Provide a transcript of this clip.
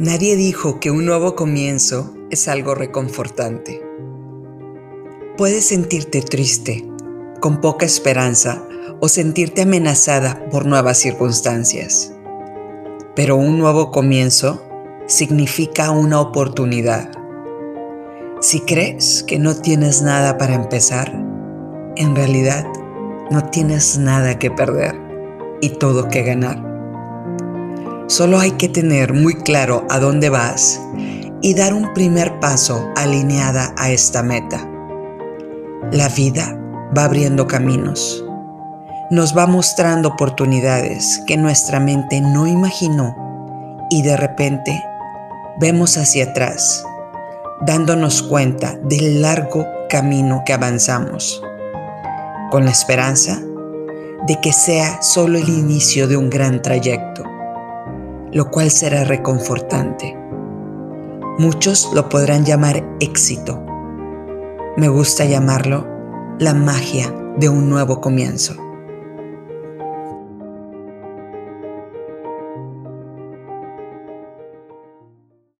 Nadie dijo que un nuevo comienzo es algo reconfortante. Puedes sentirte triste, con poca esperanza o sentirte amenazada por nuevas circunstancias. Pero un nuevo comienzo significa una oportunidad. Si crees que no tienes nada para empezar, en realidad no tienes nada que perder y todo que ganar. Solo hay que tener muy claro a dónde vas y dar un primer paso alineada a esta meta. La vida va abriendo caminos. Nos va mostrando oportunidades que nuestra mente no imaginó y de repente vemos hacia atrás, dándonos cuenta del largo camino que avanzamos, con la esperanza de que sea solo el inicio de un gran trayecto lo cual será reconfortante. Muchos lo podrán llamar éxito. Me gusta llamarlo la magia de un nuevo comienzo.